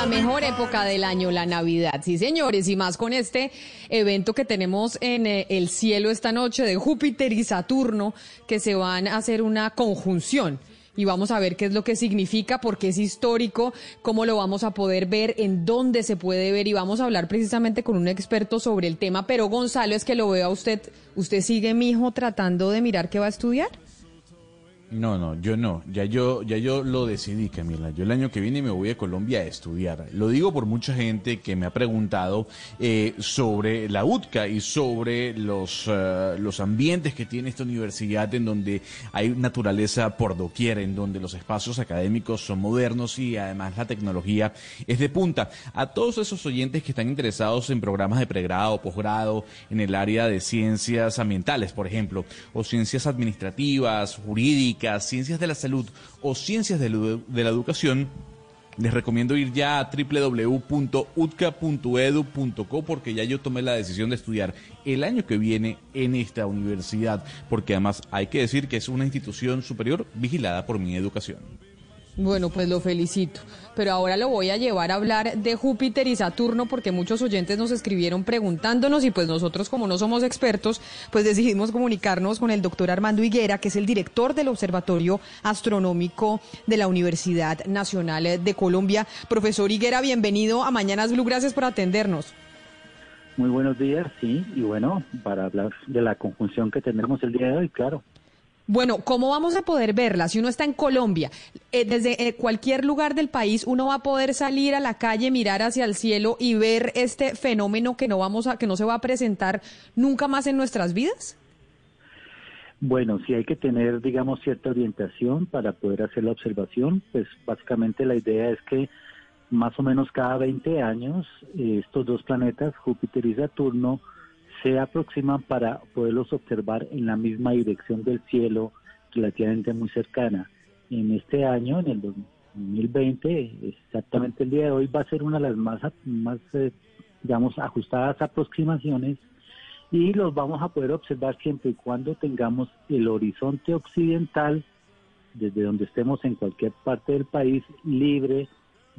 La mejor época del año, la Navidad. Sí, señores, y más con este evento que tenemos en eh, el cielo esta noche de Júpiter y Saturno, que se van a hacer una conjunción. Y vamos a ver qué es lo que significa, porque es histórico, cómo lo vamos a poder ver, en dónde se puede ver. Y vamos a hablar precisamente con un experto sobre el tema. Pero Gonzalo, es que lo vea usted, ¿usted sigue, mijo, tratando de mirar qué va a estudiar? No, no, yo no. Ya yo, ya yo lo decidí, Camila. Yo el año que viene me voy a Colombia a estudiar. Lo digo por mucha gente que me ha preguntado eh, sobre la UTCA y sobre los, eh, los ambientes que tiene esta universidad en donde hay naturaleza por doquier, en donde los espacios académicos son modernos y además la tecnología es de punta. A todos esos oyentes que están interesados en programas de pregrado, posgrado, en el área de ciencias ambientales, por ejemplo, o ciencias administrativas, jurídicas, ciencias de la salud o ciencias de, la educación, les recomiendo ir ya a www.utca.edu.co porque ya yo tomé la decisión de estudiar el año que viene en esta universidad, porque además hay que decir que es una institución superior vigilada por mi educación. Bueno, pues lo felicito. Pero ahora lo voy a llevar a hablar de Júpiter y Saturno porque muchos oyentes nos escribieron preguntándonos y pues nosotros como no somos expertos, pues decidimos comunicarnos con el doctor Armando Higuera, que es el director del Observatorio Astronómico de la Universidad Nacional de Colombia. Profesor Higuera, bienvenido a Mañanas Blue, gracias por atendernos. Muy buenos días, sí, y bueno, para hablar de la conjunción que tenemos el día de hoy, claro. Bueno, ¿cómo vamos a poder verla? Si uno está en Colombia, eh, desde eh, cualquier lugar del país, uno va a poder salir a la calle, mirar hacia el cielo y ver este fenómeno que no vamos a, que no se va a presentar nunca más en nuestras vidas. Bueno, sí hay que tener, digamos, cierta orientación para poder hacer la observación. Pues básicamente la idea es que más o menos cada 20 años eh, estos dos planetas, Júpiter y Saturno, se aproximan para poderlos observar en la misma dirección del cielo, relativamente muy cercana. En este año, en el 2020, exactamente el día de hoy, va a ser una de las más, más eh, digamos, ajustadas aproximaciones y los vamos a poder observar siempre y cuando tengamos el horizonte occidental, desde donde estemos en cualquier parte del país, libre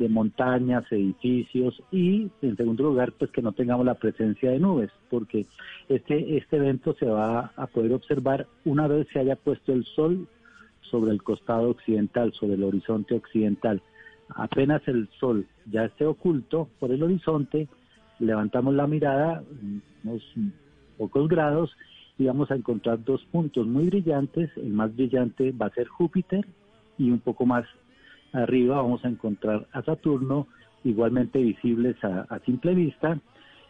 de montañas, edificios y en segundo lugar pues que no tengamos la presencia de nubes porque este, este evento se va a poder observar una vez se haya puesto el sol sobre el costado occidental, sobre el horizonte occidental. Apenas el sol ya esté oculto por el horizonte, levantamos la mirada unos pocos grados y vamos a encontrar dos puntos muy brillantes. El más brillante va a ser Júpiter y un poco más arriba vamos a encontrar a Saturno, igualmente visibles a, simple vista,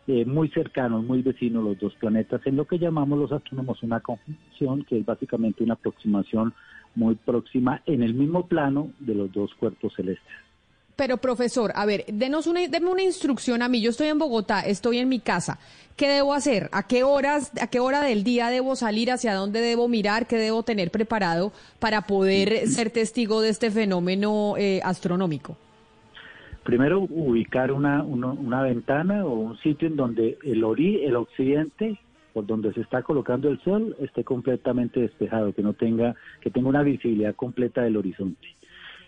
eh, muy cercanos, muy vecinos los dos planetas, en lo que llamamos los astrónomos una conjunción, que es básicamente una aproximación muy próxima en el mismo plano de los dos cuerpos celestes. Pero profesor, a ver, denos una, denme una instrucción a mí. Yo estoy en Bogotá, estoy en mi casa. ¿Qué debo hacer? ¿A qué horas, a qué hora del día debo salir? ¿Hacia dónde debo mirar? ¿Qué debo tener preparado para poder ser testigo de este fenómeno eh, astronómico? Primero, ubicar una, una, ventana o un sitio en donde el ori, el occidente, por donde se está colocando el sol, esté completamente despejado, que no tenga, que tenga una visibilidad completa del horizonte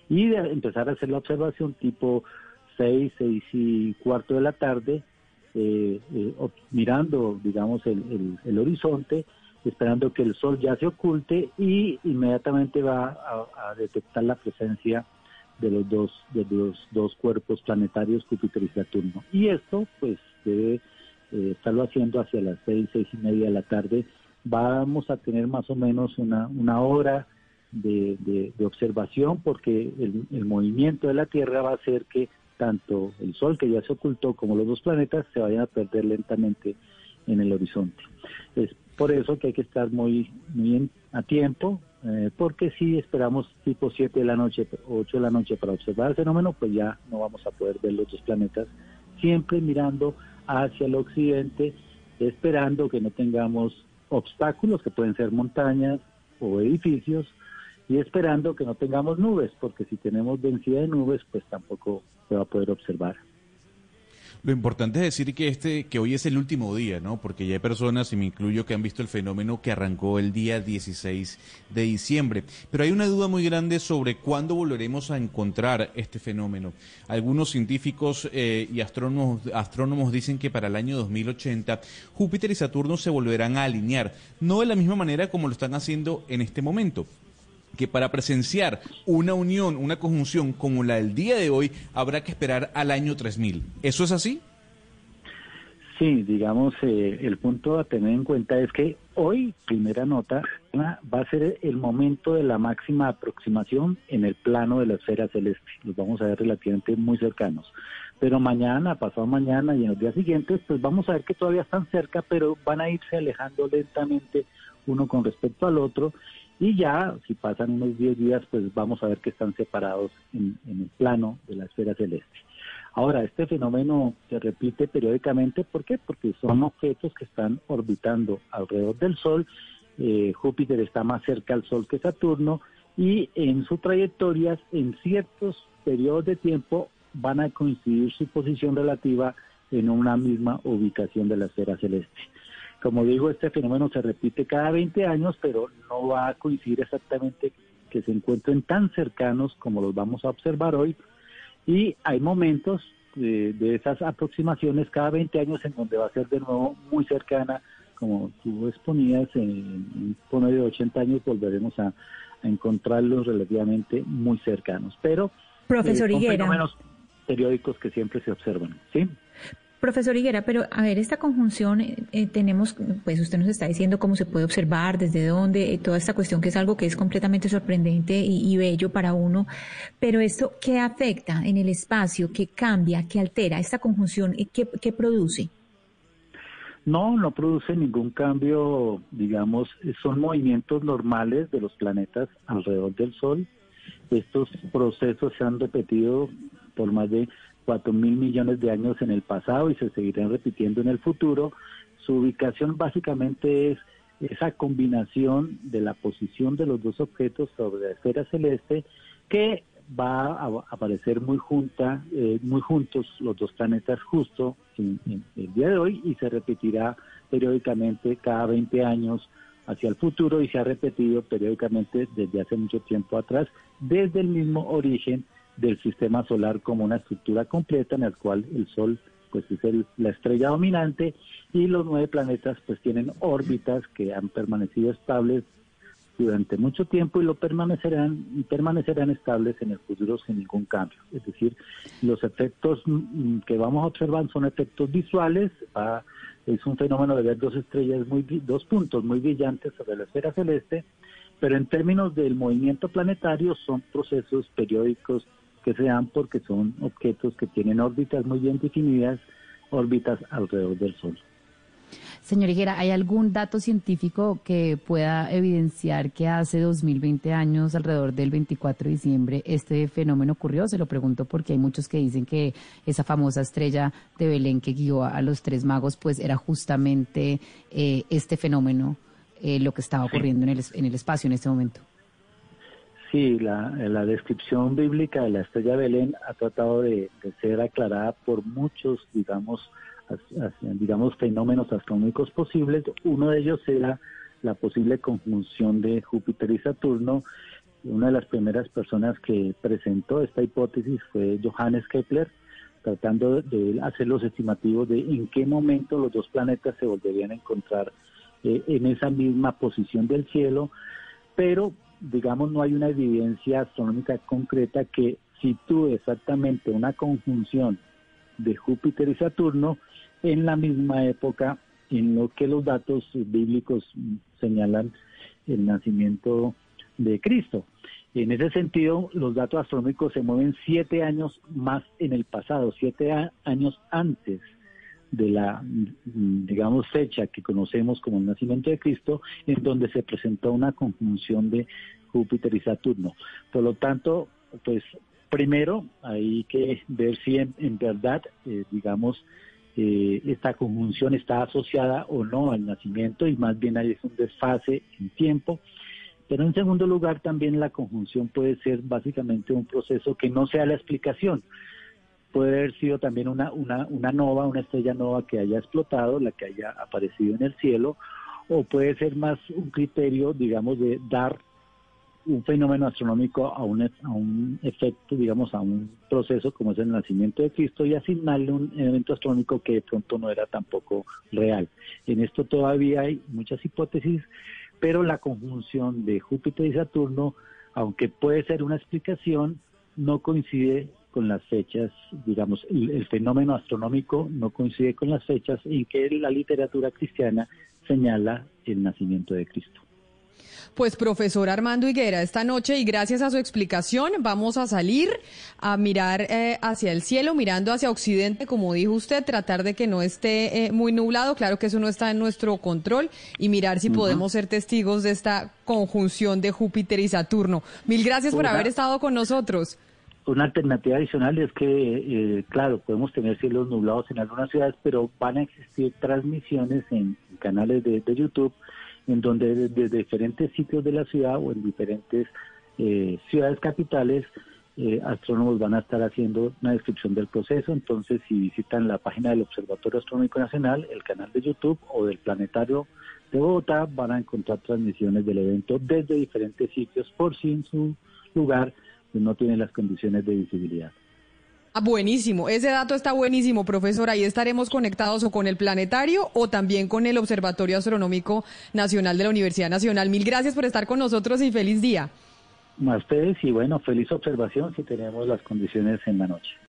y de empezar a hacer la observación tipo 6, 6 y cuarto de la tarde, eh, eh, mirando, digamos, el, el, horizonte, esperando que el sol ya se oculte y inmediatamente va a, detectar la presencia de los dos de los dos cuerpos planetarios Júpiter y Saturno. Y esto pues debe eh, estarlo haciendo hacia las seis seis y media de la tarde. Vamos a tener más o menos una una hora de, observación porque el, movimiento de la Tierra va a hacer que tanto el Sol, que ya se ocultó, como los dos planetas se vayan a perder lentamente en el horizonte. Es por eso que hay que estar muy, muy a tiempo, eh, porque si esperamos tipo 7 de la noche, 8 de la noche para observar el fenómeno, pues ya no vamos a poder ver los dos planetas, siempre mirando hacia el occidente, esperando que no tengamos obstáculos, que pueden ser montañas o edificios, y esperando que no tengamos nubes, porque si tenemos densidad de nubes, pues tampoco se va a poder observar. Lo importante es decir que este, que hoy es el último día, ¿no? Porque ya hay personas, y me incluyo, que han visto el fenómeno que arrancó el día 16 de diciembre. Pero hay una duda muy grande sobre cuándo volveremos a encontrar este fenómeno. Algunos científicos eh, y astrónomos, astrónomos dicen que para el año 2080 Júpiter y Saturno se volverán a alinear, no de la misma manera como lo están haciendo en este momento que para presenciar una unión, una conjunción como la del día de hoy, habrá que esperar al año 3000. ¿Eso es así? Sí, digamos, eh, el punto a tener en cuenta es que hoy, primera nota, va a ser el momento de la máxima aproximación en el plano de la esfera celeste. Los vamos a ver relativamente muy cercanos. Pero mañana, pasado mañana y en los días siguientes, pues vamos a ver que todavía están cerca, pero van a irse alejando lentamente uno con respecto al otro y ya, si pasan unos 10 días, pues vamos a ver que están separados en, el plano de la esfera celeste. Ahora, este fenómeno se repite periódicamente, ¿por qué? Porque son objetos que están orbitando alrededor del Sol. Eh, Júpiter está más cerca al Sol que Saturno y en su trayectoria, en ciertos periodos de tiempo, van a coincidir su posición relativa en una misma ubicación de la esfera celeste. Como digo, este fenómeno se repite cada 20 años, pero no va a coincidir exactamente que se encuentren tan cercanos como los vamos a observar hoy. Y hay momentos de, esas aproximaciones cada 20 años en donde va a ser de nuevo muy cercana, como tú exponías, en un de 80 años volveremos a, encontrarlos relativamente muy cercanos. Pero Profesor eh, son fenómenos periódicos que siempre se observan, ¿sí? Profesor Higuera, pero a ver, esta conjunción eh, eh, tenemos, pues usted nos está diciendo cómo se puede observar, desde dónde, eh, toda esta cuestión que es algo que es completamente sorprendente y, bello para uno, pero esto, ¿qué afecta en el espacio? ¿Qué cambia? ¿Qué altera? ¿Esta conjunción qué, qué produce? No, no produce ningún cambio, digamos, son movimientos normales de los planetas alrededor del Sol. Estos procesos se han repetido por más de cuatro mil millones de años en el pasado y se seguirán repitiendo en el futuro. Su ubicación básicamente es esa combinación de la posición de los dos objetos sobre la esfera celeste que va a aparecer muy junta, eh, muy juntos los dos planetas justo en, el día de hoy y se repetirá periódicamente cada 20 años hacia el futuro y se ha repetido periódicamente desde hace mucho tiempo atrás, desde el mismo origen del sistema solar como una estructura completa en el cual el Sol pues es la estrella dominante y los nueve planetas pues tienen órbitas que han permanecido estables durante mucho tiempo y lo permanecerán y permanecerán estables en el futuro sin ningún cambio. Es decir, los efectos mm, que vamos a observar son efectos visuales, es un fenómeno de ver dos estrellas muy dos puntos muy brillantes sobre la esfera celeste, pero en términos del movimiento planetario son procesos periódicos que se dan porque son objetos que tienen órbitas muy bien definidas, órbitas alrededor del Sol. Señor Higuera, ¿hay algún dato científico que pueda evidenciar que hace 2020 años, alrededor del 24 de diciembre, este fenómeno ocurrió? Se lo pregunto porque hay muchos que dicen que esa famosa estrella de Belén que guió a los tres magos, pues era justamente eh, este fenómeno eh, lo que estaba ocurriendo en el, en el espacio en este momento. Sí, la, descripción bíblica de la estrella Belén ha tratado de, ser aclarada por muchos, digamos, digamos, fenómenos astronómicos posibles. Uno de ellos era la posible conjunción de Júpiter y Saturno. Una de las primeras personas que presentó esta hipótesis fue Johannes Kepler, tratando de hacer los estimativos de en qué momento los dos planetas se volverían a encontrar eh, en esa misma posición del cielo, pero digamos, no hay una evidencia astronómica concreta que sitúe exactamente una conjunción de Júpiter y Saturno en la misma época en lo que los datos bíblicos señalan el nacimiento de Cristo. En ese sentido, los datos astronómicos se mueven siete años más en el pasado, siete años antes de la, digamos, fecha que conocemos como el nacimiento de Cristo, en donde se presentó una conjunción de Júpiter y Saturno. Por lo tanto, pues primero hay que ver si en, verdad, eh, digamos, eh, esta conjunción está asociada o no al nacimiento y más bien hay un desfase en tiempo. Pero en segundo lugar, también la conjunción puede ser básicamente un proceso que no sea la explicación, puede haber sido también una, una, una nova, una estrella nova que haya explotado, la que haya aparecido en el cielo, o puede ser más un criterio, digamos, de dar un fenómeno astronómico a un, a un efecto, digamos, a un proceso como es el nacimiento de Cristo y asignarle un evento astronómico que de pronto no era tampoco real. En esto todavía hay muchas hipótesis, pero la conjunción de Júpiter y Saturno, aunque puede ser una explicación, no coincide con las fechas, digamos, el, fenómeno astronómico no coincide con las fechas en que la literatura cristiana señala el nacimiento de Cristo. Pues profesor Armando Higuera, esta noche y gracias a su explicación vamos a salir a mirar eh, hacia el cielo, mirando hacia occidente, como dijo usted, tratar de que no esté eh, muy nublado, claro que eso no está en nuestro control, y mirar si podemos ser testigos de esta conjunción de Júpiter y Saturno. Mil gracias por haber estado con nosotros. Una alternativa adicional es que, eh, claro, podemos tener cielos nublados en algunas ciudades, pero van a existir transmisiones en canales de, YouTube en donde desde diferentes sitios de la ciudad o en diferentes eh, ciudades capitales, eh, astrónomos van a estar haciendo una descripción del proceso. Entonces, si visitan la página del Observatorio Astronómico Nacional, el canal de YouTube o del Planetario de Bogotá, van a encontrar transmisiones del evento desde diferentes sitios por si en su lugar no tiene las condiciones de visibilidad. Ah, buenísimo, ese dato está buenísimo, profesor. Ahí estaremos conectados o con el planetario o también con el Observatorio Astronómico Nacional de la Universidad Nacional. Mil gracias por estar con nosotros y feliz día. A ustedes y bueno, feliz observación si tenemos las condiciones en la noche.